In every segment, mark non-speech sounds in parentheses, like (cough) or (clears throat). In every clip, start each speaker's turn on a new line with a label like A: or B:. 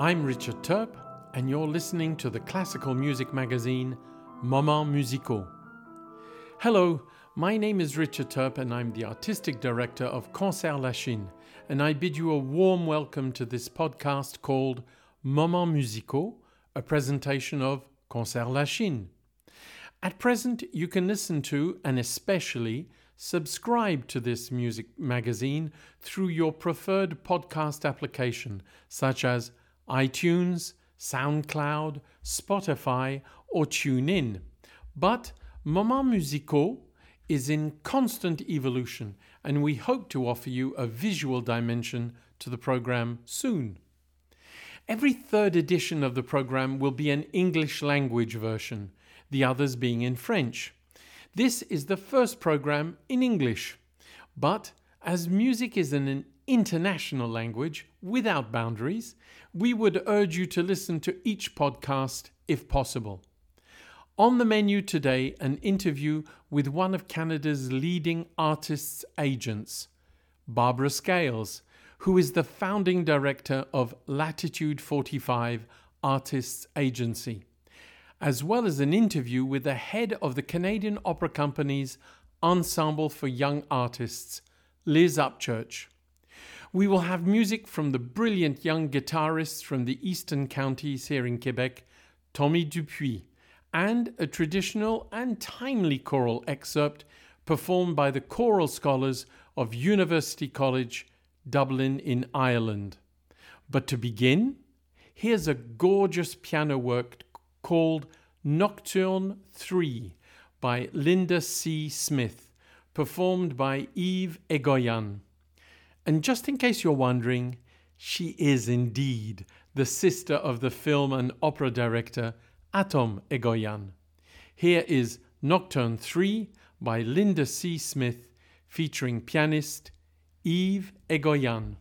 A: I'm Richard Turp, and you're listening to the classical music magazine Moments Musicaux. Hello, my name is Richard Turp, and I'm the artistic director of Concert Lachine, and I bid you a warm welcome to this podcast called Moments Musicaux, a presentation of Concert Lachine. At present, you can listen to and especially subscribe to this music magazine through your preferred podcast application, such as iTunes, SoundCloud, Spotify, or TuneIn. But Moments Musicaux is in constant evolution, and we hope to offer you a visual dimension to the program soon. Every third edition of the program will be an English language version, the others being in French. This is the first program in English, but as music is an international language without boundaries, we would urge you to listen to each podcast if possible. On the menu today, an interview with one of Canada's leading artists' agents, Barbara Scales, who is the founding director of Latitude 45 Artists Agency, as well as an interview with the head of the Canadian Opera Company's Ensemble for Young Artists, Liz Upchurch. We will have music from the brilliant young guitarists from the eastern counties here in Quebec, Tommy Dupuis, and a traditional and timely choral excerpt performed by the choral scholars of University College, Dublin in Ireland. But to begin, here's a gorgeous piano work called Nocturne 3 by Linda C. Smith, performed by Eve Egoyan. And just in case you're wondering, she is indeed the sister of the film and opera director Atom Egoyan. Here is Nocturne 3 by Linda C. Smith featuring pianist Eve Egoyan.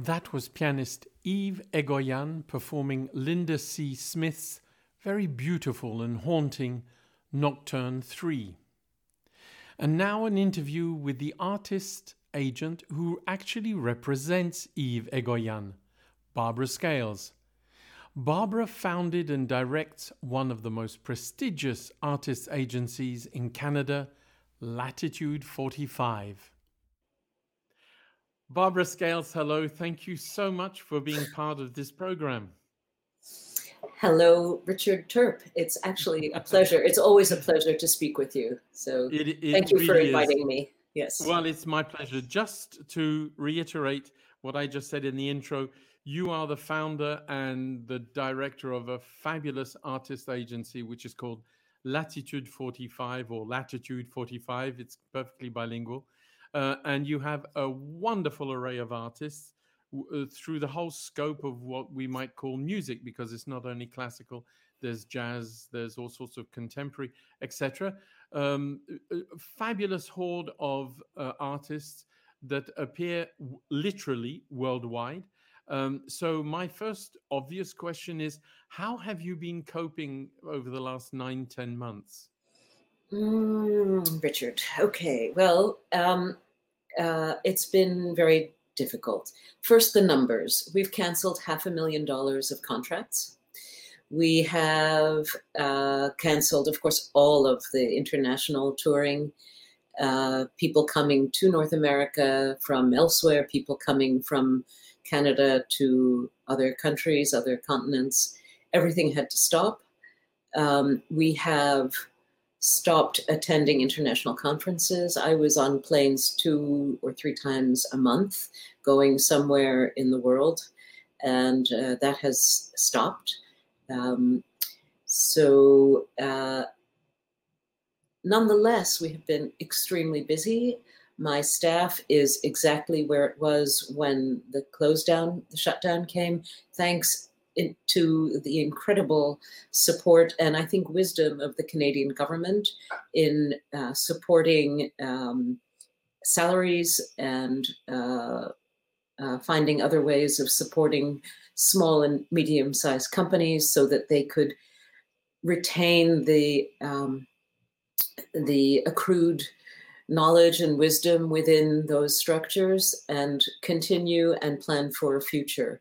A: That was pianist Eve Egoyan performing Linda C. Smith's very beautiful and haunting Nocturne 3. And now an interview with the artist agent who actually represents Eve Egoyan, Barbara Scales. Barbara founded and directs one of the most prestigious artist agencies in Canada, Latitude 45. Barbara Scales, hello. Thank you so much for being part of this program.
B: Hello, Richard Turp. It's actually a pleasure. It's always a pleasure to speak with you. So it, it thank you really for inviting is. me. Yes.
A: Well, it's my pleasure. Just to reiterate what I just said in the intro, you are the founder and the director of a fabulous artist agency, which is called Latitude 45 or Latitude 45. It's perfectly bilingual. Uh, and you have a wonderful array of artists uh, through the whole scope of what we might call music, because it's not only classical, there's jazz, there's all sorts of contemporary, etc. Um, fabulous horde of uh, artists that appear w- literally worldwide. Um, so, my first obvious question is How have you been coping over the last nine, ten months?
B: Mm, Richard, okay. Well, um, uh, it's been very difficult. First, the numbers. We've canceled half a million dollars of contracts. We have uh, canceled, of course, all of the international touring. Uh, people coming to North America from elsewhere, people coming from Canada to other countries, other continents. Everything had to stop. Um, we have stopped attending international conferences. I was on planes two or three times a month going somewhere in the world, and uh, that has stopped. Um, so, uh, nonetheless, we have been extremely busy. My staff is exactly where it was when the close down, the shutdown came, thanks to the incredible support and I think wisdom of the Canadian government in uh, supporting um, salaries and uh, uh, finding other ways of supporting small and medium sized companies so that they could retain the um, the accrued knowledge and wisdom within those structures and continue and plan for a future.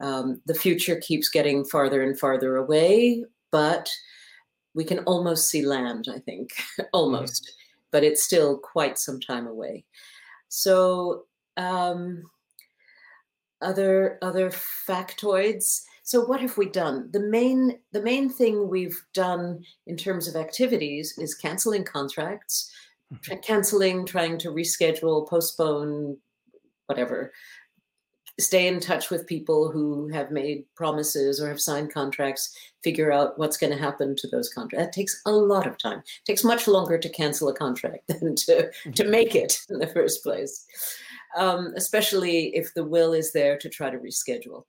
B: Um, the future keeps getting farther and farther away, but we can almost see land, I think, (laughs) almost, mm-hmm. but it's still quite some time away. So, um, other other factoids. So, what have we done? The main the main thing we've done in terms of activities is canceling contracts, mm-hmm. canceling, trying to reschedule, postpone, whatever stay in touch with people who have made promises or have signed contracts, figure out what's going to happen to those contracts. That takes a lot of time. It takes much longer to cancel a contract (laughs) than to, to mm-hmm. make it in the first place, um, especially if the will is there to try to reschedule.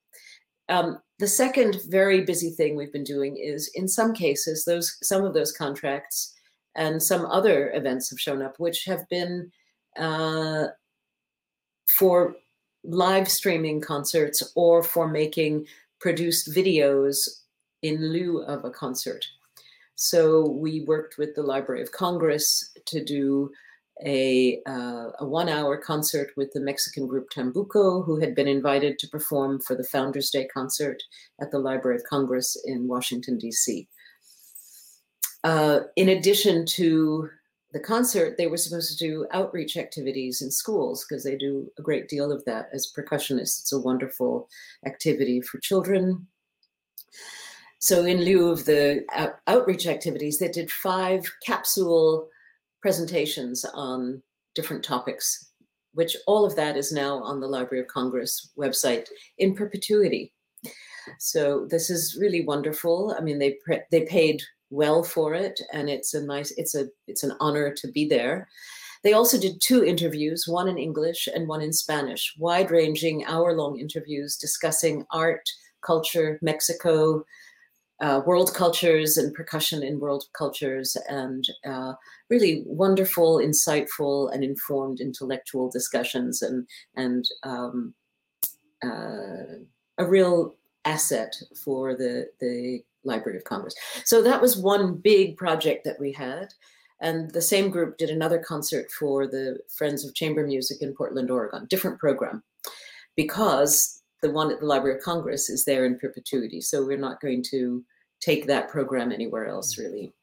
B: Um, the second very busy thing we've been doing is, in some cases, those some of those contracts and some other events have shown up, which have been uh, for live streaming concerts or for making produced videos in lieu of a concert. So we worked with the Library of Congress to do a, uh, a one hour concert with the Mexican group Tambuco, who had been invited to perform for the Founders Day concert at the Library of Congress in Washington, D.C. Uh, in addition to the concert, they were supposed to do outreach activities in schools because they do a great deal of that as percussionists. It's a wonderful activity for children. So, in lieu of the out- outreach activities, they did five capsule presentations on different topics, which all of that is now on the Library of Congress website in perpetuity. So, this is really wonderful. I mean, they, pre- they paid well for it and it's a nice it's a it's an honor to be there. They also did two interviews one in english and one in spanish wide ranging hour long interviews discussing art culture mexico uh, world cultures and percussion in world cultures and uh, really wonderful insightful and informed intellectual discussions and and um, uh, a real asset for the the Library of Congress. So that was one big project that we had. And the same group did another concert for the Friends of Chamber Music in Portland, Oregon, different program, because the one at the Library of Congress is there in perpetuity. So we're not going to take that program anywhere else, mm. really.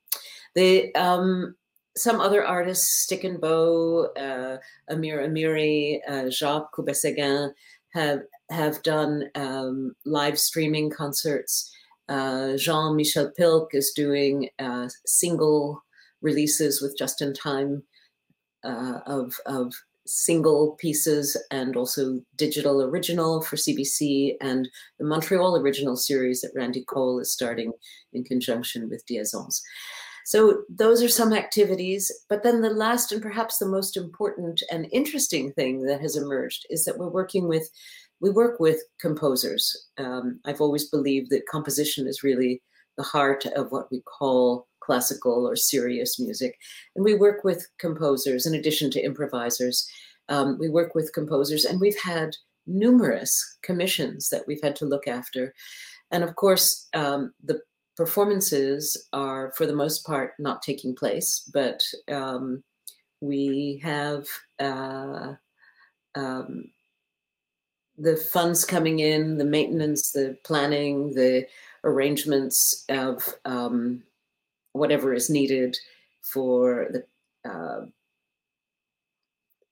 B: The um, some other artists, Stick and Bow, uh, Amir Amiri, uh, Jacques Coubet-Seguin, have have done um, live streaming concerts. Uh, Jean Michel Pilc is doing uh, single releases with just in time uh, of of single pieces and also digital original for CBC and the Montreal original series that Randy Cole is starting in conjunction with Diazons. So those are some activities. But then the last and perhaps the most important and interesting thing that has emerged is that we're working with we work with composers. Um, I've always believed that composition is really the heart of what we call classical or serious music. And we work with composers in addition to improvisers. Um, we work with composers, and we've had numerous commissions that we've had to look after. And of course, um, the performances are, for the most part, not taking place, but um, we have uh, um, the funds coming in, the maintenance, the planning, the arrangements of um, whatever is needed for the. Uh,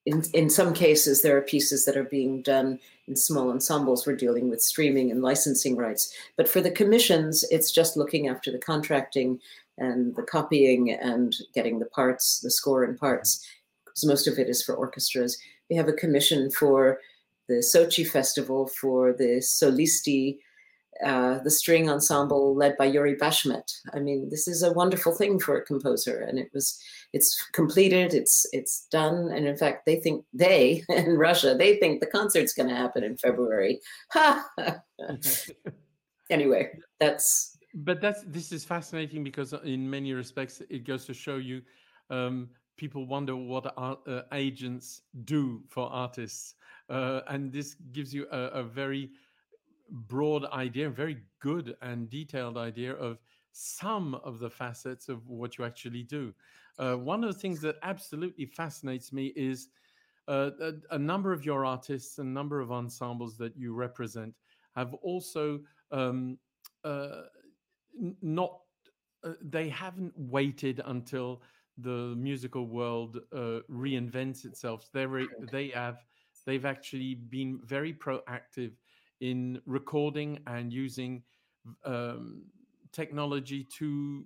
B: in, in some cases, there are pieces that are being done in small ensembles. We're dealing with streaming and licensing rights. But for the commissions, it's just looking after the contracting and the copying and getting the parts, the score and parts, because most of it is for orchestras. We have a commission for the Sochi Festival for the Solisti uh, the string ensemble led by Yuri Bashmet. I mean, this is a wonderful thing for a composer, and it was it's completed, it's it's done, and in fact, they think they (laughs) in Russia they think the concert's going to happen in February. (laughs) anyway, that's.
A: But that's this is fascinating because in many respects it goes to show you. Um, people wonder what art, uh, agents do for artists, uh, and this gives you a, a very broad idea, very good and detailed idea of some of the facets of what you actually do. Uh, one of the things that absolutely fascinates me is uh, a, a, number of your artists, a number of ensembles that you represent have also um, uh, not, uh, they haven't waited until the musical world uh, reinvents itself. They they have they've actually been very proactive in recording and using um, technology to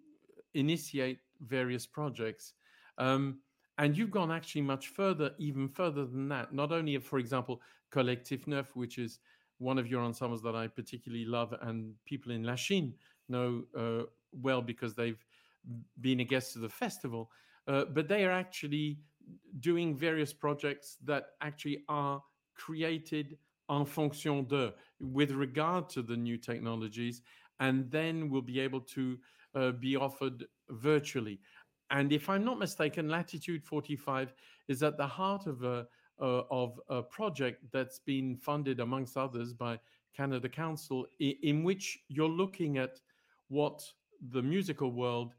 A: initiate various projects. Um, and you've gone actually much further, even further than that. Not only, for example, Collectif Neuf, which is one of your ensembles that I particularly love, and people in Lachine know uh, well because they've been a guest of the festival, uh, but they are actually doing various projects that actually are created en fonction de, with regard to the new technologies, and then will be able to uh, be offered virtually. And if I'm not mistaken, Latitude 45 is at the heart of a, uh, of a project that's been funded, amongst others, by Canada Council, in which you're looking at what the musical world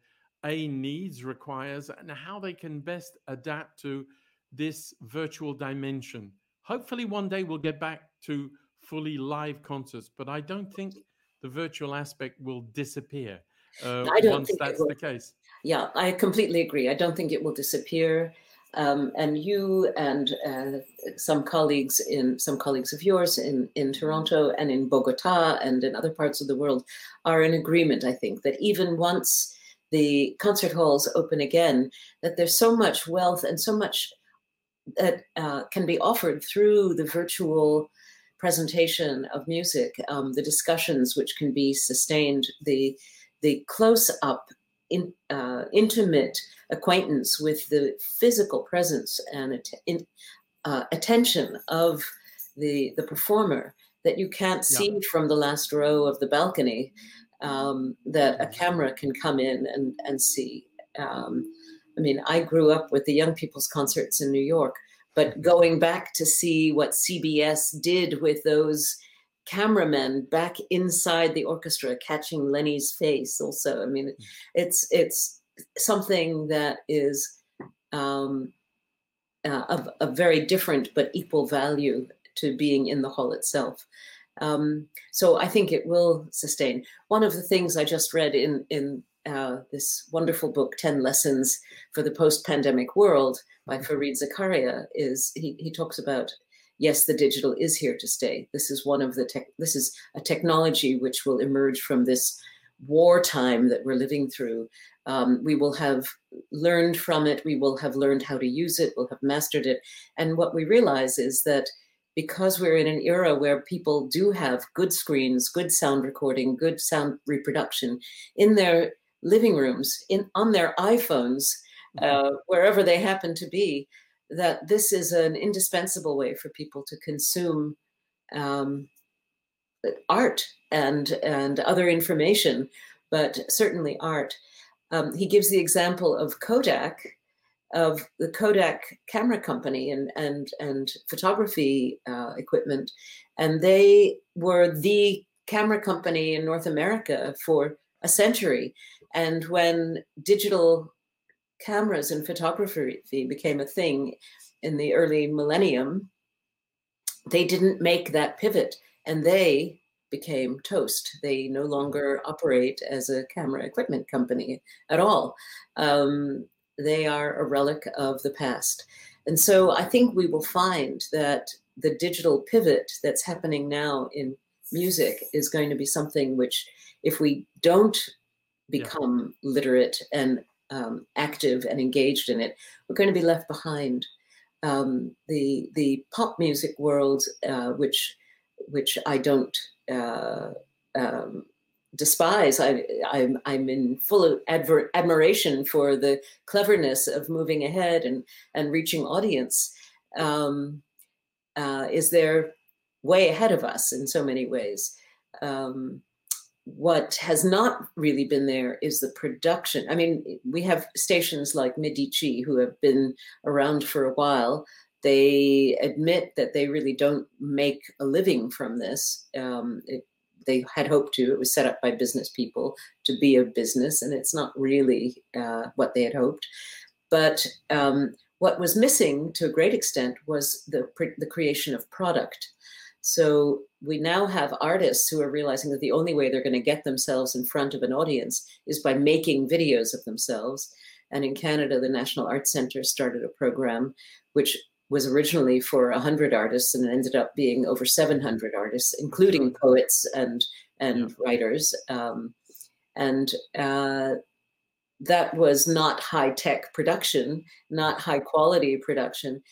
A: a needs, requires, and how they can best adapt to this virtual dimension hopefully one day we'll get back to fully live concerts, but I don't think the virtual aspect will disappear uh, once that's the case.
B: Yeah, I completely agree. I don't think it will disappear. Um, and you and uh, some colleagues in some colleagues of yours in, in Toronto and in Bogota and in other parts of the world are in agreement. I think that even once the concert halls open again, that there's so much wealth and so much that uh, can be offered through the virtual presentation of music, um, the discussions which can be sustained, the the close up, in, uh, intimate acquaintance with the physical presence and att- in, uh, attention of the the performer that you can't see yeah. from the last row of the balcony, um, that a camera can come in and and see. Um, I mean, I grew up with the young people's concerts in New York, but going back to see what CBS did with those cameramen back inside the orchestra catching Lenny's face also. I mean, it's it's something that is um, uh, of a very different but equal value to being in the hall itself. Um, so I think it will sustain. One of the things I just read in in uh, this wonderful book, 10 Lessons for the Post-Pandemic World by Fareed Zakaria, is he, he talks about, yes, the digital is here to stay. This is one of the tech, this is a technology which will emerge from this wartime that we're living through. Um, we will have learned from it. We will have learned how to use it. We'll have mastered it. And what we realize is that because we're in an era where people do have good screens, good sound recording, good sound reproduction in their living rooms, in on their iPhones, mm-hmm. uh, wherever they happen to be, that this is an indispensable way for people to consume um, art and and other information, but certainly art. Um, he gives the example of Kodak, of the Kodak camera company and and and photography uh, equipment, and they were the camera company in North America for a century. And when digital cameras and photography became a thing in the early millennium, they didn't make that pivot, and they became toast. They no longer operate as a camera equipment company at all. Um, they are a relic of the past. And so I think we will find that the digital pivot that's happening now in music is going to be something which, if we don't become yeah. literate and um, active and engaged in it, we're going to be left behind. Um, the the pop music world, uh, which which I don't uh, um, despise. I, I'm, I'm in full adver- admiration for the cleverness of moving ahead and, and reaching audience. Um, uh, is there way ahead of us in so many ways? Um, what has not really been there is the production. I mean, we have stations like Medici who have been around for a while. They admit that they really don't make a living from this. Um, it, they had hoped to. It was set up by business people to be a business, and it's not really uh, what they had hoped. But um, what was missing to a great extent was the the creation of product. So we now have artists who are realizing that the only way they're going to get themselves in front of an audience is by making videos of themselves. And in Canada, the National Arts Centre started a program which was originally for 100 artists and it ended up being over 700 artists, including poets and and yeah. writers. Um, and uh, that was not high tech production, not high quality production,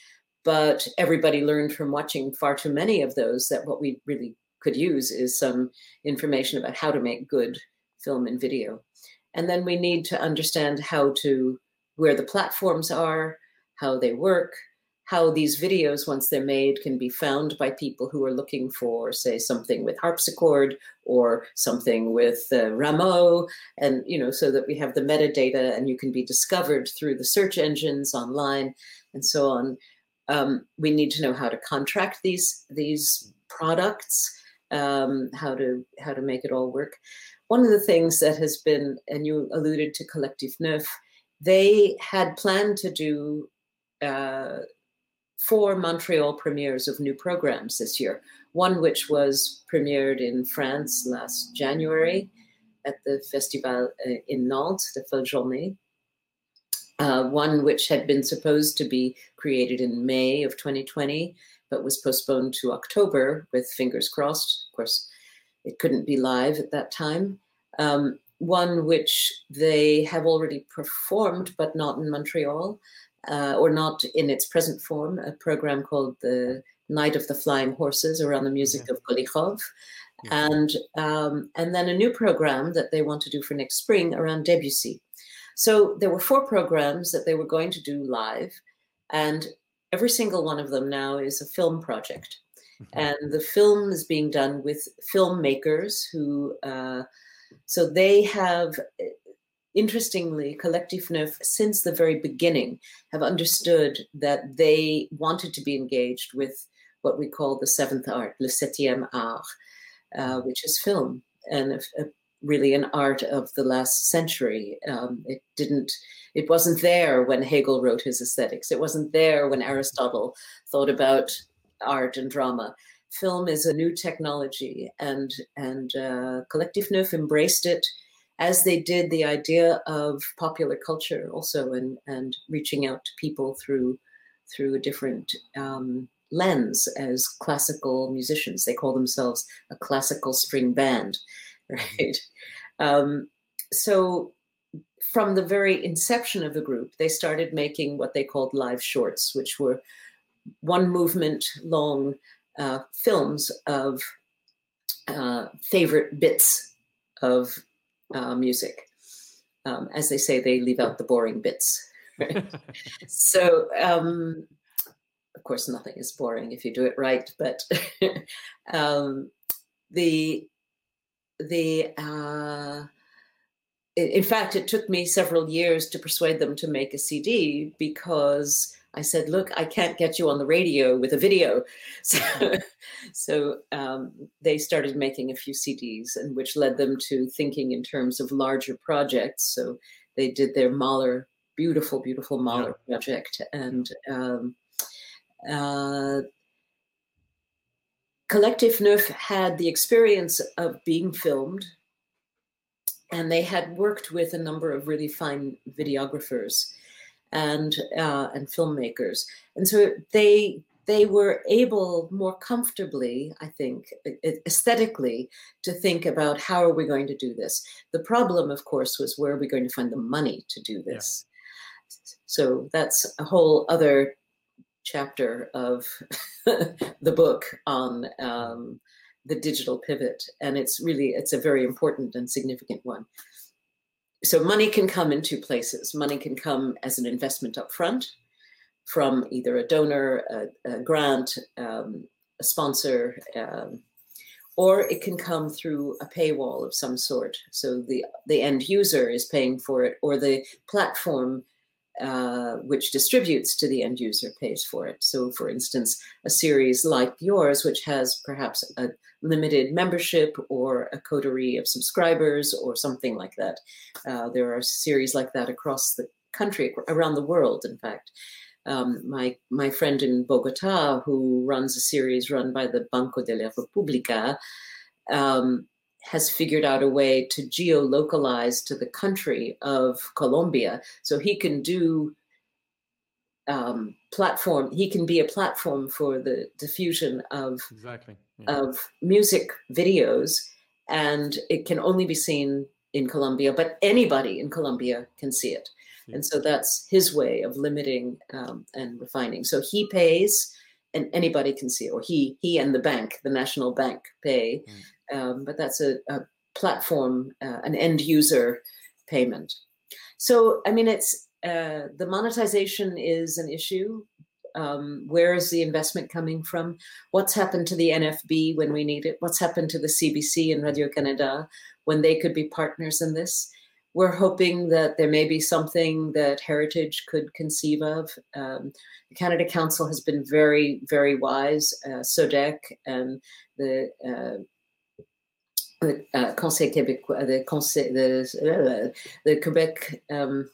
B: but everybody learned from watching far too many of those that what we really could use is some information about how to make good film and video. And then we need to understand how to, where the platforms are, how they work, how these videos, once they're made, can be found by people who are looking for, say, something with harpsichord or something with uh, Rameau, and you know, so that we have the metadata and you can be discovered through the search engines online and so on. Um, we need to know how to contract these these products, um, how to how to make it all work. One of the things that has been, and you alluded to Collectif Neuf, they had planned to do. Uh, four Montreal premieres of new programs this year. One which was premiered in France last January at the Festival uh, in Nantes, the Folle Journée. Uh, one which had been supposed to be created in May of 2020, but was postponed to October with fingers crossed. Of course, it couldn't be live at that time. Um, one which they have already performed, but not in Montreal, uh, or not in its present form, a program called the Night of the Flying Horses around the music yeah. of Golijov. Yeah. And um, and then a new program that they want to do for next spring around Debussy. So there were four programs that they were going to do live, and every single one of them now is a film project. Mm-hmm. And the film is being done with filmmakers who, uh, so they have interestingly, Collectif Neuf, since the very beginning, have understood that they wanted to be engaged with what we call the seventh art, le septième art, uh, which is film, and a, a, really an art of the last century. Um, it didn't, it wasn't there when Hegel wrote his aesthetics. It wasn't there when Aristotle thought about art and drama. Film is a new technology, and and uh, Collectif Neuf embraced it as they did the idea of popular culture also and and reaching out to people through through a different um, lens as classical musicians. They call themselves a classical string band, (laughs) right? Um, so from the very inception of the group, they started making what they called live shorts, which were one movement long uh, films of uh, favorite bits of uh, music. Um, as they say, they leave out the boring bits. Right? (laughs) so, um, of course, nothing is boring if you do it right. But (laughs) um, the the uh, in fact, it took me several years to persuade them to make a CD because I said, "Look, I can't get you on the radio with a video." (laughs) So, so um, they started making a few CDs, and which led them to thinking in terms of larger projects. So they did their Mahler, beautiful, beautiful Mahler yeah. project, and um, uh, Collectif Neuf had the experience of being filmed and they had worked with a number of really fine videographers and uh, and filmmakers, and so they they were able more comfortably, I think, aesthetically, to think about how are we going to do this. The problem, of course, was where are we going to find the money to do this. Yeah. So that's a whole other chapter of (laughs) the book on um, the digital pivot and it's really it's a very important and significant one so money can come in two places. Money can come as an investment up front from either a donor a, a grant um, a sponsor um, or it can come through a paywall of some sort. So the the end user is paying for it or the platform uh, which distributes to the end user pays for it. So, for instance, a series like yours, which has perhaps a limited membership or a coterie of subscribers or something like that. Uh, there are series like that across the country, around the world, in fact. Um, my my friend in Bogota, who runs a series run by the Banco de la República, um, has figured out a way to geolocalize to the country of Colombia. So he can do um, platform, he can be a platform for the diffusion of,
A: exactly.
B: Yeah. of music videos. And it can only be seen in Colombia, but anybody in Colombia can see it. Yeah. And so that's his way of limiting um, and refining. So he pays and anybody can see it, or he he and the bank, the national bank, pay. Mm um, but that's a, a platform, uh, an end user payment. So, I mean, it's uh, the monetization is an issue. Um, where is the investment coming from? What's happened to the NFB when we need it? What's happened to the CBC and Radio Canada when they could be partners in this? We're hoping that there may be something that Heritage could conceive of. Um, the Canada Council has been very, very wise. Uh, SODEC and the uh, uh, Conseil québécois, the Conseil, the, uh, the Quebec. Um,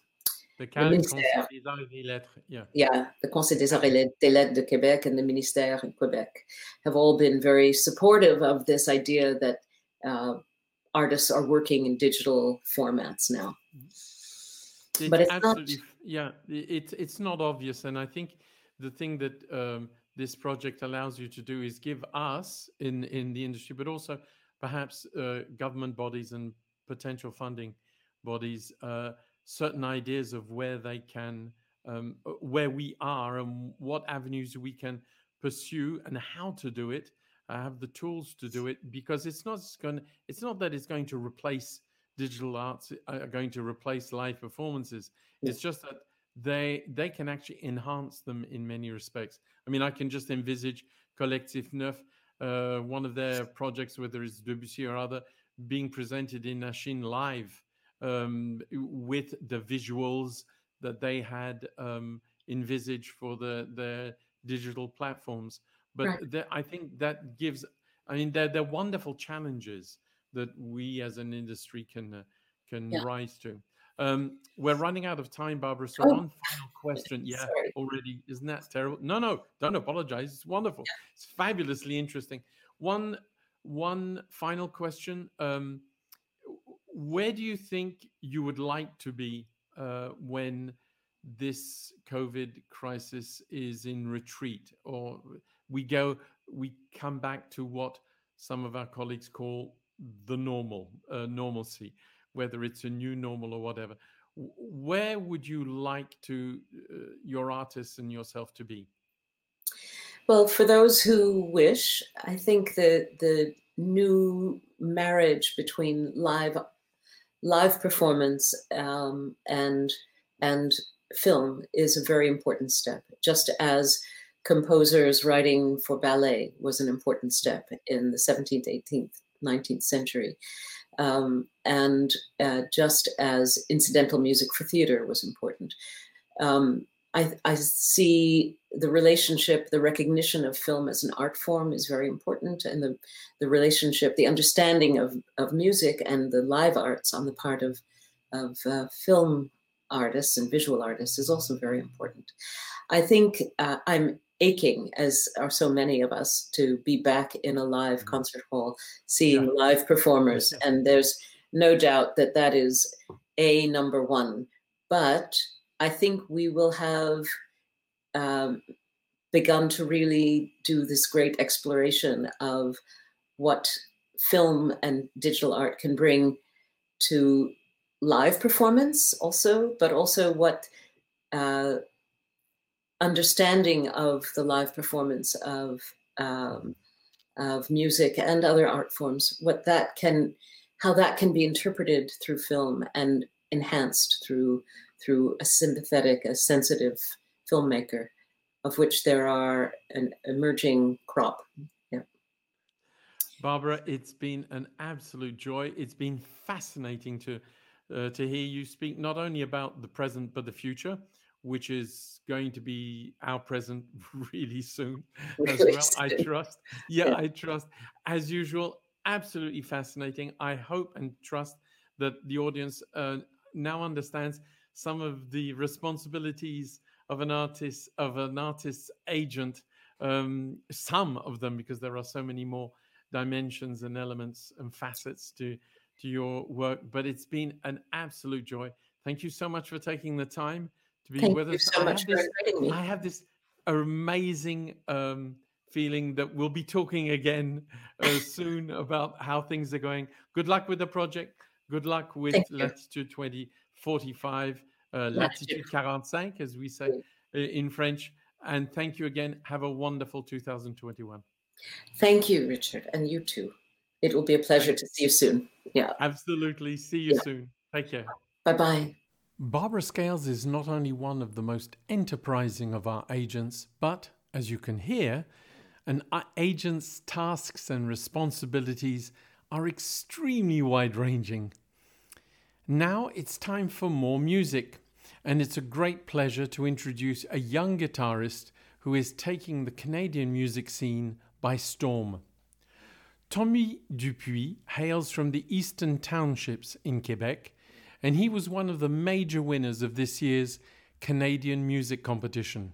A: the Conseil des Arts et Lettres, yeah.
B: Yeah, the Conseil des Arts et Lettres de Québec and the Ministère in Quebec have all been very supportive of this idea that uh, artists are working in digital formats now.
A: It but it's absolutely, not... yeah, it, it's not obvious. And I think the thing that um, this project allows you to do is give us in, in the industry, but also perhaps uh, government bodies and potential funding bodies uh, certain ideas of where they can um, uh, where we are and what avenues we can pursue and how to do it I have the tools to do it because it's not going it's not that it's going to replace digital arts are uh, going to replace live performances yeah. it's just that they they can actually enhance them in many respects i mean i can just envisage collectif neuf uh, one of their projects, whether it's Debussy or other, being presented in Lachine live um, with the visuals that they had um, envisaged for the the digital platforms. But right. I think that gives, I mean, they're, they're wonderful challenges that we as an industry can uh, can yeah. rise to. Um, we're running out of time, Barbara. So oh. one final question. Yeah, Sorry. already. Isn't that terrible? No, no, don't apologize. It's wonderful. It's fabulously interesting. One one final question. Um, where do you think you would like to be uh, when this COVID crisis is in retreat, or we go, we come back to what some of our colleagues call the normal, uh, normalcy, whether it's a new normal or whatever. Where would you like to uh, your artists and yourself to be?
B: Well, for those who wish, I think that the new marriage between live live performance um, and and film is a very important step. Just as composers writing for ballet was an important step in the 17th, 18th, 19th century. Um, and uh, just as incidental music for theater was important. Um, I, I, see the relationship, the recognition of film as an art form is very important, and the, the relationship, the understanding of, of music and the live arts on the part of, of uh, film artists and visual artists is also very important. I think uh, I'm aching, as are so many of us, to be back in a live mm-hmm. concert hall, seeing yeah. live performers, and there's no doubt that that is a number one. But I think we will have um, begun to really do this great exploration of what film and digital art can bring to live performance, also, but also what uh, understanding of the live performance of um, of music and other art forms, what that can, how that can be interpreted through film and enhanced through through a sympathetic, a sensitive filmmaker, of which there are an emerging crop. Yeah.
A: Barbara, it's been an absolute joy. It's been fascinating to uh, to hear you speak not only about the present but the future, which is going to be our present (laughs) really soon (laughs) as well. I trust. Yeah, yeah, I trust. As usual, absolutely fascinating. I hope and trust that the audience uh, now understands some of the responsibilities of an artist of an artist's agent um, some of them because there are so many more dimensions and elements and facets to to your work but it's been an absolute joy thank you so much for taking the time to be
B: thank
A: with us
B: so I, have
A: this,
B: me.
A: I have this amazing um, feeling that we'll be talking again uh, soon about how things are going good luck with the project good luck with latitude 2045 uh, latitude 45 as we say uh, in French. And thank you again. Have a wonderful 2021.
B: Thank you, Richard, and you too. It will be a pleasure to see you soon. Yeah.
A: Absolutely. See you yeah. soon. Take care.
B: Bye bye.
A: Barbara Scales is not only one of the most enterprising of our agents, but, as you can hear, an agent's tasks and responsibilities are extremely wide ranging. Now it's time for more music and it's a great pleasure to introduce a young guitarist who is taking the Canadian music scene by storm. Tommy Dupuis hails from the Eastern Townships in Quebec, and he was one of the major winners of this year's Canadian music competition.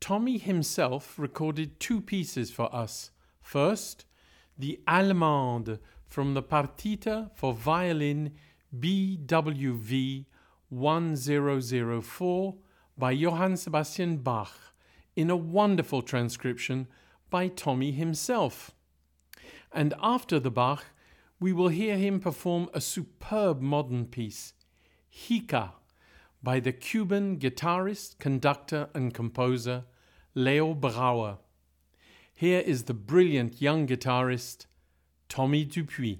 A: Tommy himself recorded two pieces for us. First, the Allemande from the Partita for violin BWV 1004 by Johann Sebastian Bach in a wonderful transcription by Tommy himself. And after the Bach, we will hear him perform a superb modern piece, Hika, by the Cuban guitarist, conductor, and composer Leo Brouwer. Here is the brilliant young guitarist Tommy Dupuis.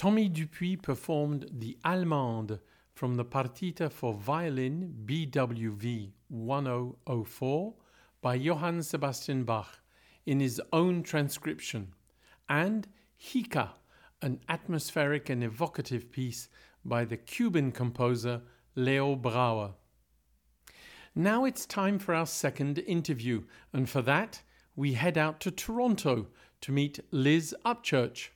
A: Tommy Dupuis performed the Allemande from the Partita for Violin BWV 1004 by Johann Sebastian Bach in his own transcription, and Hika, an atmospheric and evocative piece by the Cuban composer Leo Brouwer. Now it's time for our second interview, and for that, we head out to Toronto to meet Liz Upchurch.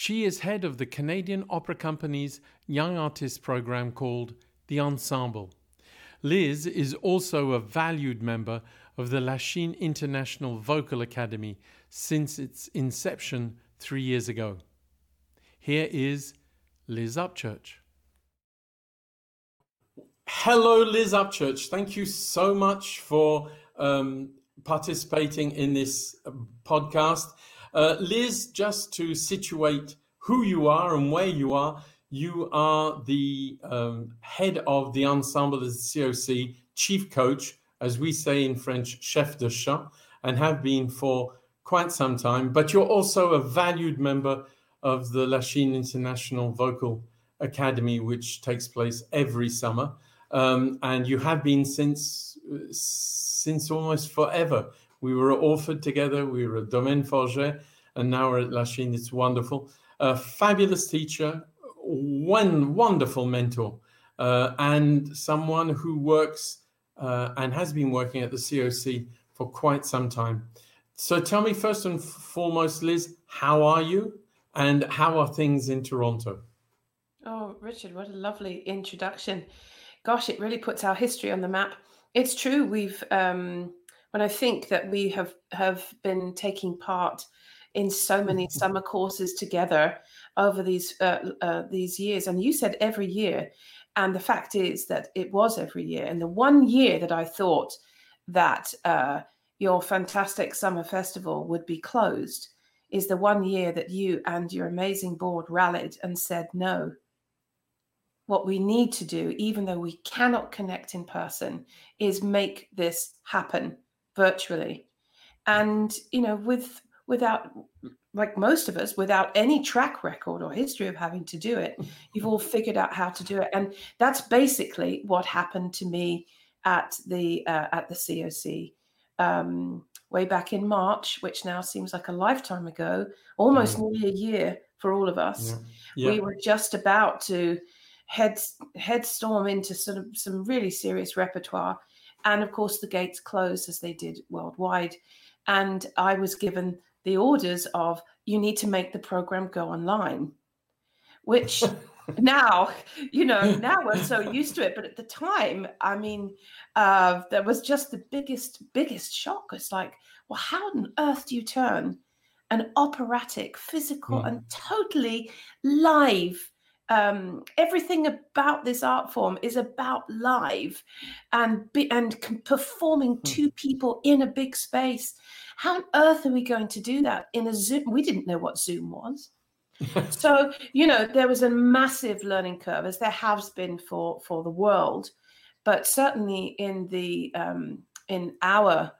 A: She is head of the Canadian Opera Company's Young Artists program called The Ensemble. Liz is also a valued member of the Lachine International Vocal Academy since its inception three years ago. Here is Liz Upchurch. Hello, Liz Upchurch. Thank you so much for um, participating in this uh, podcast. Uh, Liz, just to situate who you are and where you are, you are the um, head of the ensemble of the COC, chief coach, as we say in French, chef de chant, and have been for quite some time. But you're also a valued member of the Lachine International Vocal Academy, which takes place every summer. Um, and you have been since since almost forever. We were at Orford together, we were at Domaine Forget, and now we're at Lachine. It's wonderful. A fabulous teacher, one wonderful mentor, uh, and someone who works uh, and has been working at the COC for quite some time. So tell me first and foremost, Liz, how are you and how are things in Toronto?
C: Oh, Richard, what a lovely introduction. Gosh, it really puts our history on the map. It's true. We've, um, when I think that we have have been taking part in so many summer courses together over these uh, uh, these years, and you said every year, and the fact is that it was every year. And the one year that I thought that uh, your fantastic summer festival would be closed is the one year that you and your amazing board rallied and said no. What we need to do, even though we cannot connect in person, is make this happen virtually. And you know, with without like most of us without any track record or history of having to do it (laughs) you've all figured out how to do it and that's basically what happened to me at the uh, at the coc um, way back in march which now seems like a lifetime ago almost mm. nearly a year for all of us yeah. Yeah. we were just about to head headstorm into sort of some really serious repertoire and of course the gates closed as they did worldwide and i was given the orders of you need to make the program go online, which (laughs) now, you know, (laughs) now we're so used to it. But at the time, I mean, uh, there was just the biggest, biggest shock. It's like, well, how on earth do you turn an operatic, physical, mm. and totally live um, everything about this art form is about live and be, and performing mm. two people in a big space how on earth are we going to do that in a Zoom? We didn't know what Zoom was. (laughs) so, you know, there was a massive learning curve, as there has been for, for the world. But certainly in the um, in our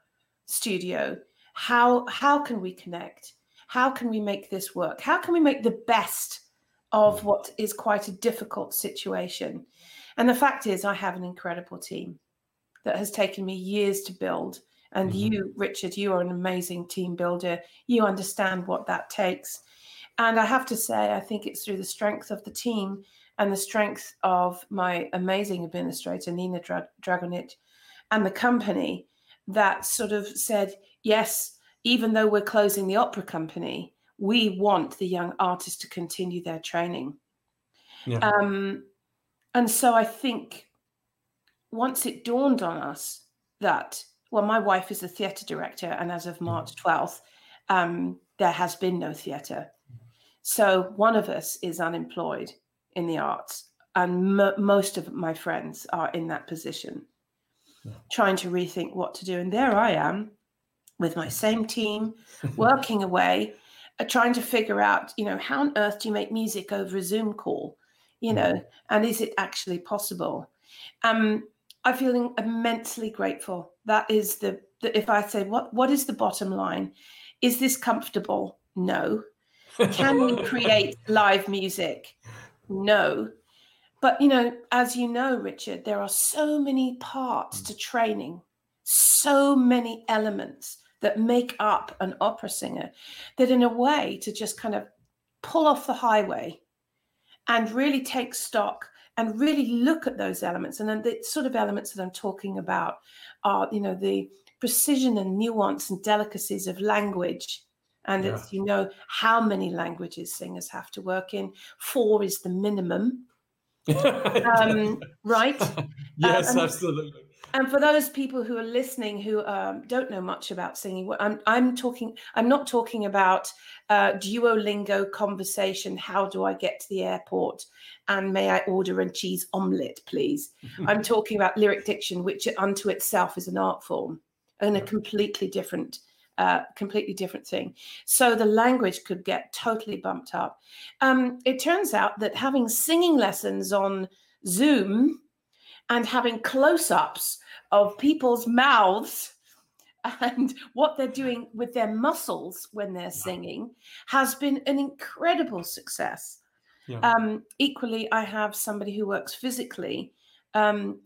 C: studio, how how can we connect? How can we make this work? How can we make the best of mm. what is quite a difficult situation? And the fact is, I have an incredible team that has taken me years to build and mm-hmm. you, Richard, you are an amazing team builder. You understand what that takes. And I have to say, I think it's through the strength of the team and the strength of my amazing administrator, Nina Dra- Dragonich, and the company that sort of said, yes, even though we're closing the opera company, we want the young artists to continue their training. Yeah. Um, and so I think once it dawned on us that well, my wife is a theatre director, and as of mm. March 12th, um, there has been no theatre. So one of us is unemployed in the arts, and m- most of my friends are in that position, yeah. trying to rethink what to do. And there I am with my same team, (laughs) working away, uh, trying to figure out, you know, how on earth do you make music over a Zoom call, you know, mm. and is it actually possible? Um, I'm feeling immensely grateful. That is the, the if I say what what is the bottom line? Is this comfortable? No. Can we create (laughs) live music? No. But, you know, as you know, Richard, there are so many parts to training, so many elements that make up an opera singer that, in a way, to just kind of pull off the highway and really take stock and really look at those elements. And then the sort of elements that I'm talking about are, you know, the precision and nuance and delicacies of language. And yeah. you know, how many languages singers have to work in. Four is the minimum. (laughs) um, right?
A: yes, uh, absolutely
C: and for those people who are listening who um, don't know much about singing, I'm, I'm talking. I'm not talking about uh, Duolingo conversation. How do I get to the airport? And may I order a cheese omelette, please? (laughs) I'm talking about lyric diction, which unto itself is an art form and a completely different, uh, completely different thing. So the language could get totally bumped up. Um, it turns out that having singing lessons on Zoom and having close ups of people's mouths (laughs) and what they're doing with their muscles when they're singing has been an incredible success. Yeah. Um, equally, I have somebody who works physically, um,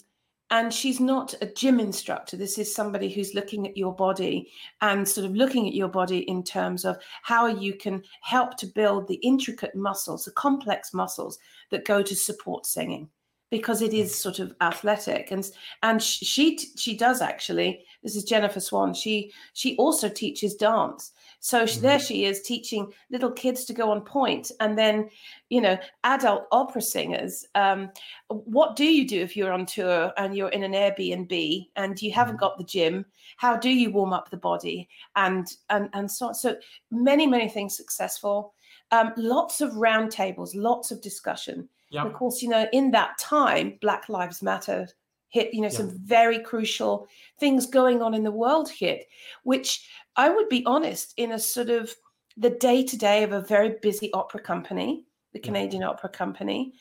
C: and she's not a gym instructor. This is somebody who's looking at your body and sort of looking at your body in terms of how you can help to build the intricate muscles, the complex muscles that go to support singing because it is sort of athletic. And and she she does actually this is jennifer swan she she also teaches dance. So mm-hmm. there she is teaching little kids to go on point and then you know adult opera singers um, what do you do if you're on tour and you're in an airbnb and you haven't mm-hmm. got the gym? How do you warm up the body? And and and so on so many many things successful. Um, lots of roundtables lots of discussion yeah. Of course, you know, in that time, Black Lives Matter hit, you know, yeah. some very crucial things going on in the world hit, which I would be honest, in a sort of the day to day of a very busy opera company, the Canadian yeah. Opera Company,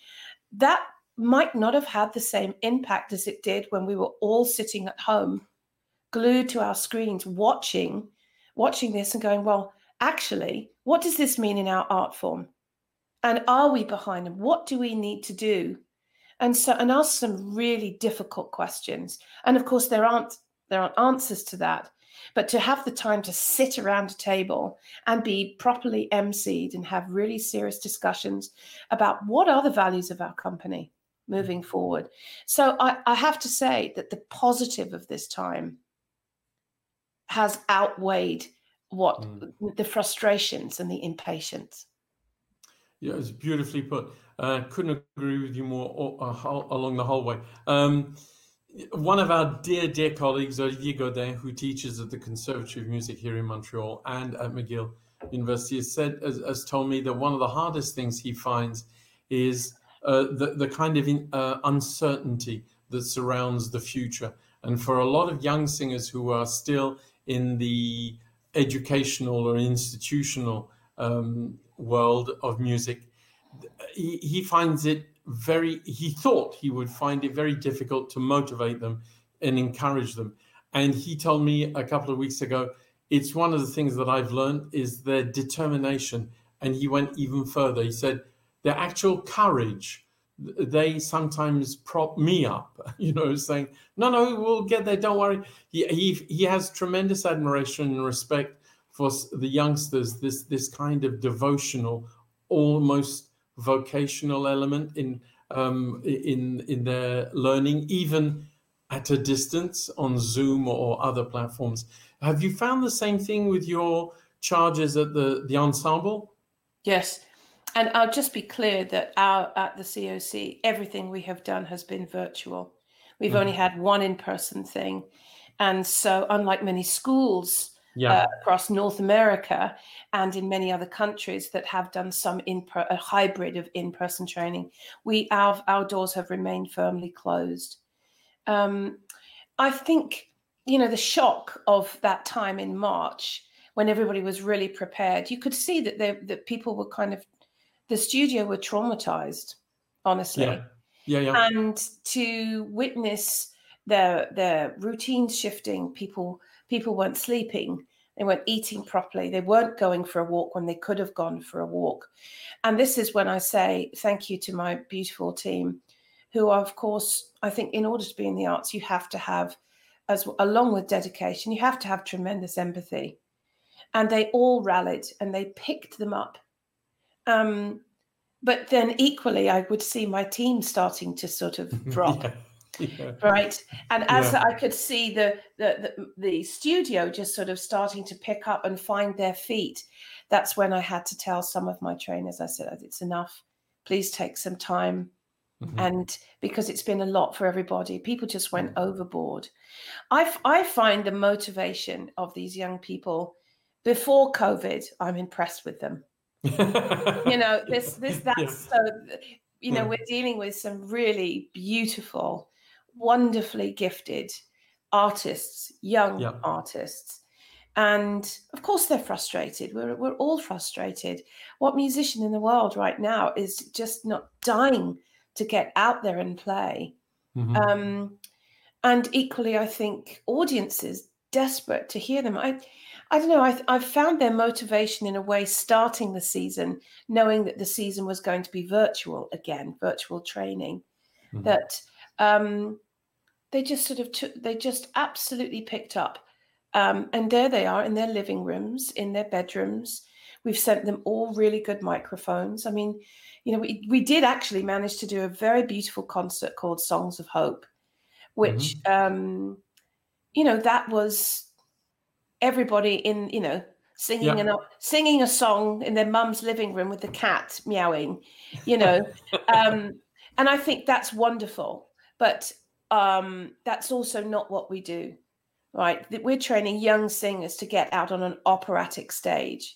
C: that might not have had the same impact as it did when we were all sitting at home, glued to our screens, watching, watching this and going, well, actually, what does this mean in our art form? And are we behind them? What do we need to do? And so and ask some really difficult questions. And of course there aren't there aren't answers to that. But to have the time to sit around a table and be properly emceed and have really serious discussions about what are the values of our company moving forward. So i, I have to say that the positive of this time has outweighed what mm. the frustrations and the impatience
A: yeah, it's beautifully put. Uh, couldn't agree with you more uh, along the whole way. Um, one of our dear, dear colleagues, Olivier Godin, who teaches at the Conservatory of Music here in Montreal and at McGill University, has said, has, has told me that one of the hardest things he finds is uh, the, the kind of in, uh, uncertainty that surrounds the future. And for a lot of young singers who are still in the educational or institutional um, world of music, he, he finds it very, he thought he would find it very difficult to motivate them and encourage them. And he told me a couple of weeks ago, it's one of the things that I've learned is their determination. And he went even further. He said, their actual courage, they sometimes prop me up, (laughs) you know, saying, no, no, we'll get there, don't worry. He, he, he has tremendous admiration and respect for the youngsters this this kind of devotional, almost vocational element in um, in in their learning, even at a distance on Zoom or other platforms. Have you found the same thing with your charges at the the ensemble?
C: Yes. And I'll just be clear that our at the COC, everything we have done has been virtual. We've mm. only had one in-person thing. And so unlike many schools yeah. uh, across North America and in many other countries that have done some in a hybrid of in-person training. We our our doors have remained firmly closed. Um, I think you know the shock of that time in March when everybody was really prepared. You could see that they, that people were kind of the studio were traumatized, honestly.
A: Yeah. Yeah, yeah.
C: And to witness their their routines shifting, people people weren't sleeping. They weren't eating properly. They weren't going for a walk when they could have gone for a walk. And this is when I say thank you to my beautiful team, who, are, of course, I think in order to be in the arts, you have to have, as along with dedication, you have to have tremendous empathy. And they all rallied and they picked them up. Um, but then equally, I would see my team starting to sort of (laughs) drop. yeah. Yeah. right and as yeah. i could see the, the, the the studio just sort of starting to pick up and find their feet that's when i had to tell some of my trainers i said it's enough please take some time mm-hmm. and because it's been a lot for everybody people just went overboard i i find the motivation of these young people before covid i'm impressed with them you know this this (laughs) that's yeah. so you know we're dealing with some really beautiful wonderfully gifted artists, young yeah. artists. And of course, they're frustrated. We're, we're all frustrated. What musician in the world right now is just not dying to get out there and play? Mm-hmm. Um, and equally, I think audiences desperate to hear them. I, I don't know. I, I've found their motivation in a way starting the season, knowing that the season was going to be virtual again, virtual training. Mm-hmm. That um, they just sort of took, they just absolutely picked up. Um, and there they are in their living rooms, in their bedrooms. We've sent them all really good microphones. I mean, you know, we, we did actually manage to do a very beautiful concert called Songs of Hope, which, mm-hmm. um, you know, that was everybody in, you know, singing yeah. singing a song in their mum's living room with the cat meowing, you know. (laughs) um, and I think that's wonderful. But um, that's also not what we do, right? We're training young singers to get out on an operatic stage.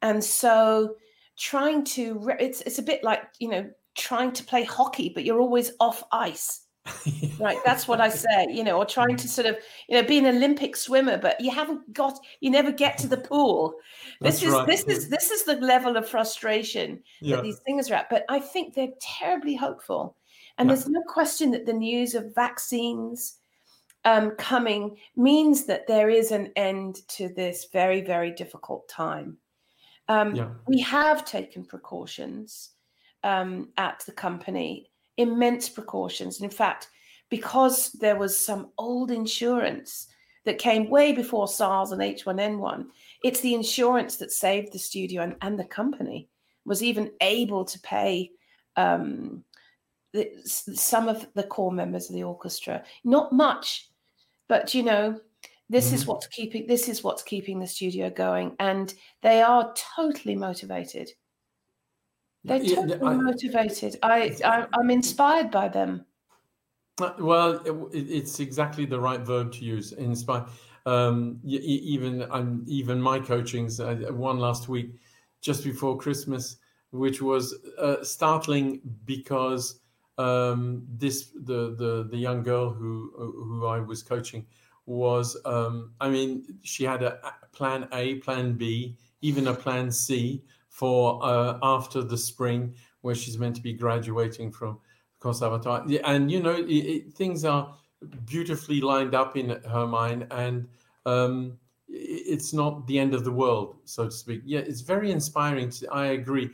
C: And so trying to, it's, it's a bit like, you know, trying to play hockey, but you're always off ice. (laughs) right that's what i say you know or trying to sort of you know be an olympic swimmer but you haven't got you never get to the pool this that's is right. this is this is the level of frustration yeah. that these singers are at but i think they're terribly hopeful and yeah. there's no question that the news of vaccines um, coming means that there is an end to this very, very difficult time. Um, yeah. We have taken precautions um, at the company, immense precautions. In fact, because there was some old insurance that came way before SARS and H1N1, it's the insurance that saved the studio and, and the company was even able to pay um, the, some of the core members of the orchestra. Not much, but you know, this mm-hmm. is what's keeping this is what's keeping the studio going, and they are totally motivated. They're totally I, motivated. I, I I'm inspired by them.
A: Uh, well, it, it's exactly the right verb to use. Inspire. Um, even I'm even my coachings. Uh, one last week, just before Christmas, which was uh, startling because um, this the, the the young girl who who I was coaching was um, I mean she had a plan A, plan B, even a plan C for uh, after the spring where she's meant to be graduating from conservatoire. And you know it, it, things are beautifully lined up in her mind and um, it's not the end of the world so to speak. Yeah it's very inspiring to, i agree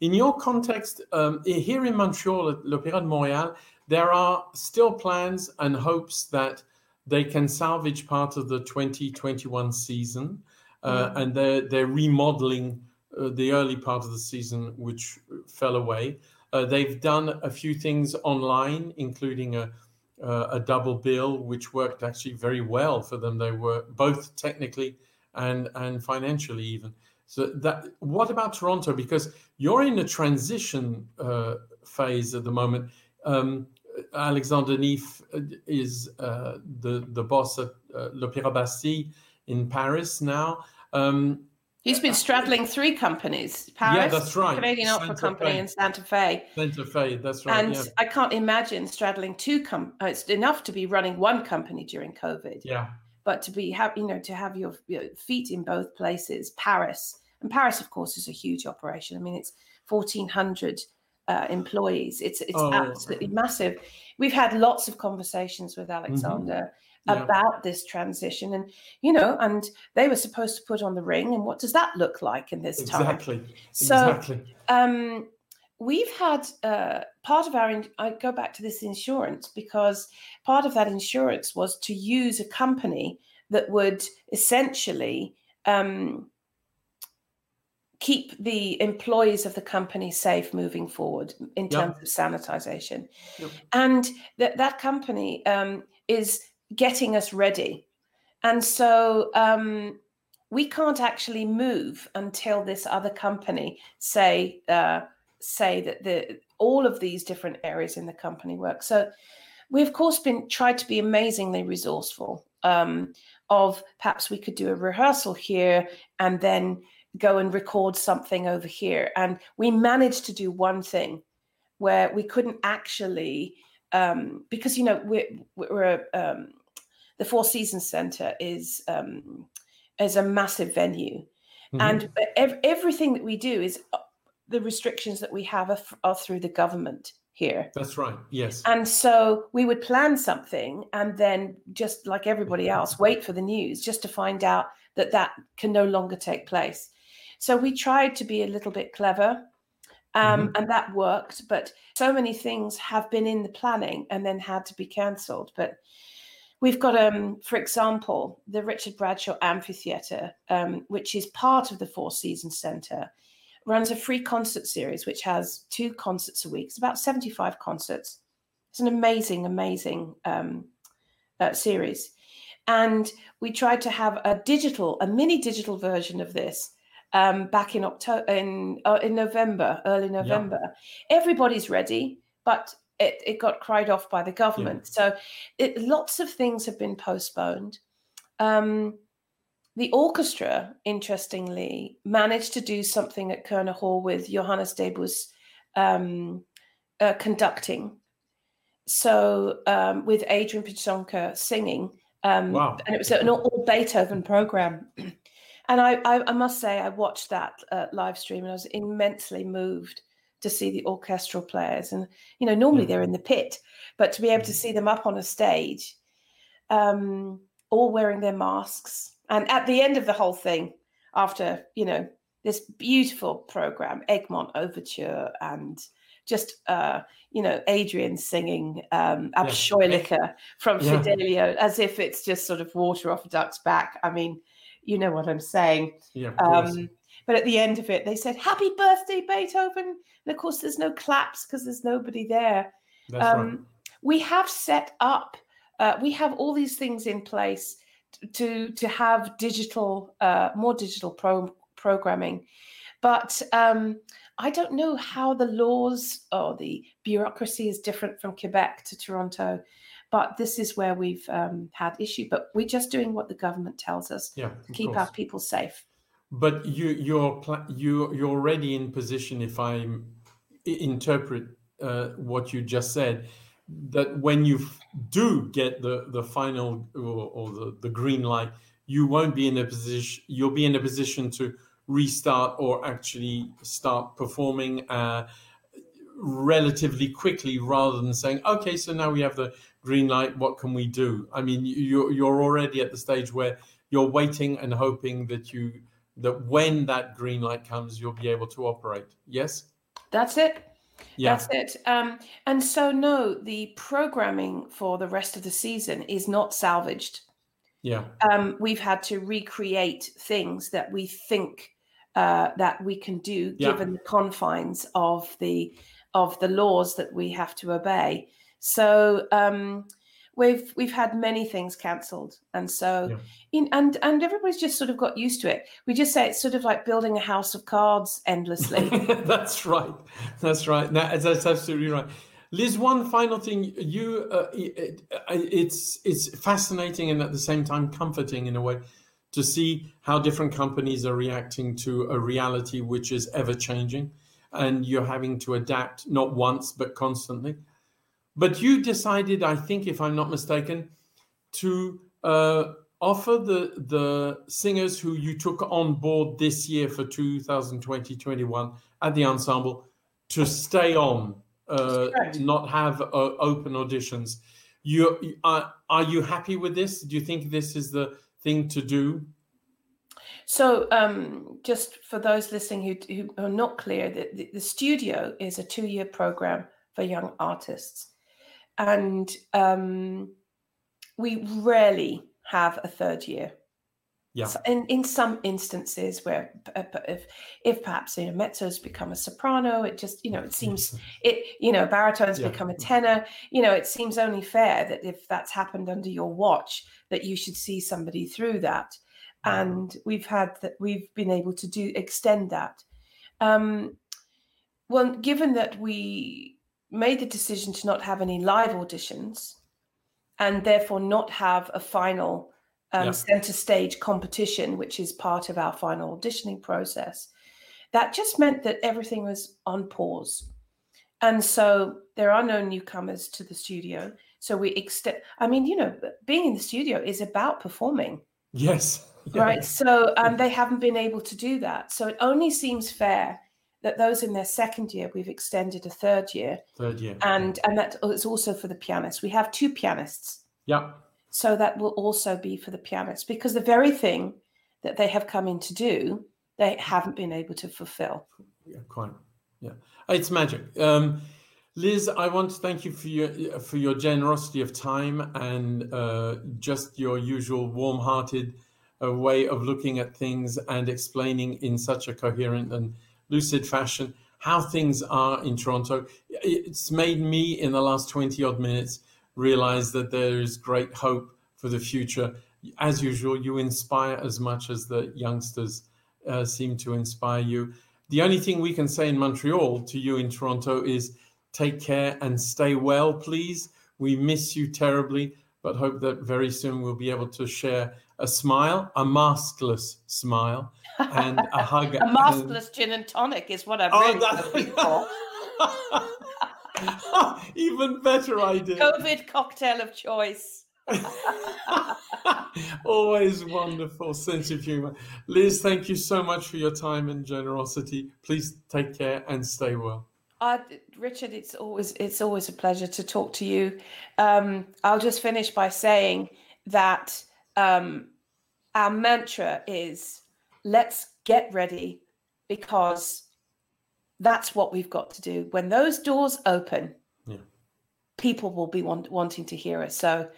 A: in your context, um, here in Montreal at l'Opéra de Montréal, there are still plans and hopes that they can salvage part of the 2021 season, uh, mm. and they're they're remodeling uh, the early part of the season, which fell away. Uh, they've done a few things online, including a a double bill, which worked actually very well for them. They were both technically and and financially even. So that what about Toronto? Because you're in a transition uh, phase at the moment. Um, Alexander Neef uh, is uh, the the boss at uh, l'Opéra Bastille in Paris now. Um,
C: He's been straddling three companies: Paris,
A: yeah, that's right.
C: Canadian Santa Opera Company, Fe. and Santa Fe.
A: Santa Fe, that's right.
C: And
A: yeah.
C: I can't imagine straddling two. Com- uh, it's enough to be running one company during COVID.
A: Yeah.
C: But to be have you know to have your, your feet in both places, Paris and Paris, of course, is a huge operation. I mean, it's 1,400 uh, employees. It's it's oh. absolutely massive. We've had lots of conversations with mm-hmm. Alexander mm-hmm. yeah. about this transition, and you know, and they were supposed to put on the ring, and what does that look like in this
A: exactly.
C: time?
A: So, exactly.
C: Um, we've had uh, part of our. In- I go back to this insurance because part of that insurance was to use a company that would essentially. Um, keep the employees of the company safe moving forward in terms yep. of sanitization. Yep. And that that company um, is getting us ready. And so um, we can't actually move until this other company say uh, say that the all of these different areas in the company work. So we of course been tried to be amazingly resourceful. Um, of perhaps we could do a rehearsal here and then go and record something over here. And we managed to do one thing where we couldn't actually, um, because, you know, we're, we're um, the Four Seasons Center is, um, is a massive venue. Mm-hmm. And ev- everything that we do is uh, the restrictions that we have are, are through the government here.
A: That's right. Yes.
C: And so we would plan something and then just like everybody else wait for the news just to find out that that can no longer take place. So we tried to be a little bit clever. Um, mm-hmm. And that worked, but so many things have been in the planning and then had to be cancelled. But we've got, um, for example, the Richard Bradshaw Amphitheatre, um, which is part of the Four Seasons Centre, runs a free concert series which has two concerts a week. It's about 75 concerts. It's an amazing, amazing um, uh, series. And we tried to have a digital, a mini digital version of this um, back in October, in uh, in November, early November. Yeah. Everybody's ready, but it, it got cried off by the government. Yeah. So it, lots of things have been postponed. Um, the orchestra, interestingly, managed to do something at Koerner Hall with Johannes Debus um, uh, conducting. So um, with Adrianne Pieczonka singing. Um, wow. And it was an all Beethoven program. (clears throat) And I, I, I must say, I watched that uh, live stream and I was immensely moved to see the orchestral players. And, you know, normally they're in the pit, but to be able to mm-hmm. see them up on a stage, um, all wearing their masks. And at the end of the whole thing, after, you know, this beautiful program, Egmont Overture, and just, uh, you know, Adrianne singing um, Abscheulicher yeah. from yeah. Fidelio as if it's just sort of water off a duck's back. I mean, you know what I'm saying.
A: Yeah. Um,
C: but at the end of it, they said, Happy birthday, Beethoven. And of course, there's no claps because there's nobody there.
A: That's um, right.
C: We have set up, uh, we have all these things in place to to have digital, uh, more digital pro- programming. But um, I don't know how the laws or the bureaucracy is different from Quebec to Toronto. But this is where we've um, had issue. But we're just doing what the government tells us
A: yeah,
C: to keep course. our people safe.
A: But you, you're you you're already in position. If I interpret uh, what you just said, that when you do get the the final or, or the, the green light, you won't be in a position. You'll be in a position to restart or actually start performing uh, relatively quickly, rather than saying, "Okay, so now we have the green light what can we do i mean you're, you're already at the stage where you're waiting and hoping that you that when that green light comes you'll be able to operate yes
C: that's it yeah. That's it. Um, and so, no, the programming for the rest of the season is not salvaged.
A: Yeah.
C: Um, we've had to recreate things that we think uh, that we can do, yeah. given the confines of the of the laws that we have to obey. So um, we've we've had many things cancelled, and so yeah. in, and and everybody's just sort of got used to it. We just say it's sort of like building a house of cards endlessly. (laughs)
A: that's right. That's right. that's absolutely right. Liz, one final thing. You, uh, it, it's it's fascinating and at the same time comforting in a way to see how different companies are reacting to a reality which is ever changing, and you're having to adapt not once but constantly. But you decided, I think, if I'm not mistaken, to uh, offer the the singers who you took on board this year for 2020-21 at the ensemble to stay on, uh, not have uh, open auditions. You are are you happy with this? Do you think this is the thing to do?
C: So, um, just for those listening who, who are not clear, the, the, the studio is a two year program for young artists. And um, we rarely have a third year.
A: Yeah.
C: So in, in some instances where uh, if, if perhaps you know mezzo's become a soprano it just you know it seems (laughs) it you know baritones
A: Yeah.
C: become a tenor you know it seems only fair that if that's happened under your watch that you should see somebody through that and we've had that we've been able to do extend that um well given that we made the decision to not have any live auditions and therefore not have a final um,
A: Yeah.
C: center stage competition which is part of our final auditioning process that just meant that everything was on pause. And so there are no newcomers to the studio. So we extend i mean you know being in the studio is about performing.
A: Yes. (laughs)
C: right? So um, they haven't been able to do that. So it only seems fair that those in their second year we've extended a third year
A: Third year.
C: and and that is also for the pianists we have two pianists
A: yeah.
C: so that will also be for the pianists because the very thing that they have come in to do they haven't been able to fulfill
A: Yeah, quite. Yeah, it's magic. Um, Liz, I want to thank you for your for your generosity of time and uh, just your usual warm-hearted uh, way of looking at things and explaining in such a coherent and lucid fashion how things are in Toronto. It's made me in the last twenty odd minutes realize that there is great hope for the future. As usual, you inspire as much as the youngsters uh, seem to inspire you. The only thing we can say in Montreal to you in Toronto is take care and stay well, please. We miss you terribly, but hope that very soon we'll be able to share a smile, a maskless smile, and a hug.
C: a maskless gin and tonic is what i'm
A: Oh,
C: really
A: that- (laughs)
C: for (laughs)
A: Even better idea.
C: covid cocktail of choice (laughs)
A: Always wonderful sense of humor. Liz, thank you so much for your time and generosity. Please take care and stay well.
C: Uh, Richard, it's always it's always a pleasure to talk to you. Um, I'll just finish by saying that um, our mantra is let's get ready because that's what we've got to do. When those doors open,
A: Yeah.
C: people will be want, wanting to hear us. So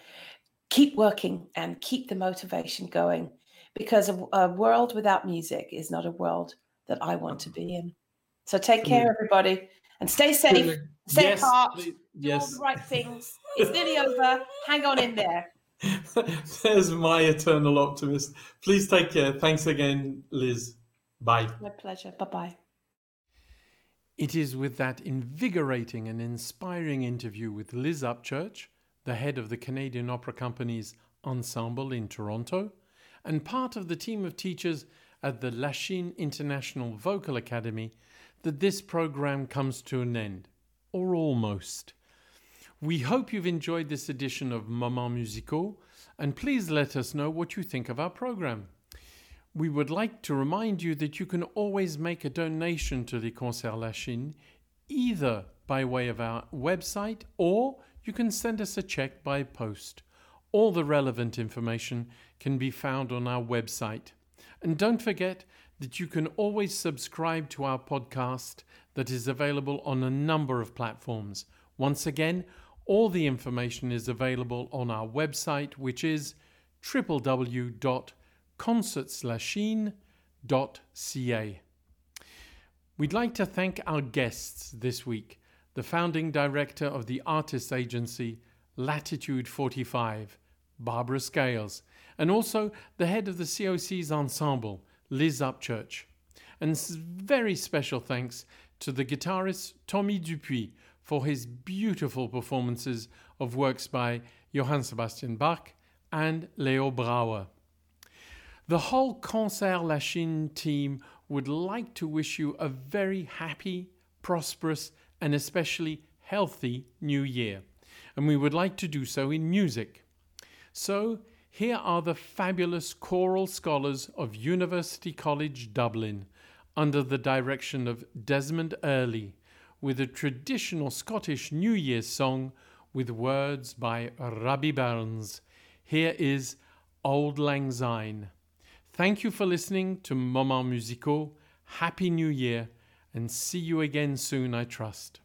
C: keep working and keep the motivation going because a, a world without music is not a world that I want to be mm-hmm. in. So take care, everybody, and stay safe. Stay
A: yes,
C: apart.
A: please-
C: Do all the right things. It's nearly over. Hang on in there. (laughs)
A: There's my eternal optimist. Please take care. Thanks again, Liz. Bye.
C: My pleasure. Bye bye.
A: It is with that invigorating and inspiring interview with Liz Upchurch, the head of the Canadian Opera Company's ensemble in Toronto, and part of the team of teachers at the Lachine International Vocal Academy, that this program comes to an end, or almost. We hope you've enjoyed this edition of Moments Musicaux, and please let us know what you think of our program. We would like to remind you that you can always make a donation to the Concert Lachine, either by way of our website or you can send us a check by post. All the relevant information can be found on our website. And don't forget that you can always subscribe to our podcast that is available on a number of platforms. Once again, all the information is available on our website, which is www.concertslachine.ca. We'd like to thank our guests this week the founding director of the artist agency Latitude 45, Barbara Scales, and also the head of the COC's ensemble, Liz Upchurch. And very special thanks to the guitarist Tommy Dupuis for his beautiful performances of works by Johann Sebastian Bach and Leo Brouwer. The whole Concert Lachine team would like to wish you a very happy, prosperous, and especially healthy new year. And we would like to do so in music. So, here are the fabulous choral scholars of University College Dublin under the direction of Desmond Earley with a traditional Scottish New Year's song with words by Robbie Burns. Here is Auld Lang Syne. Thank you for listening to Moment Musical. Happy New Year and see you again soon, I trust.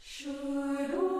D: Sure.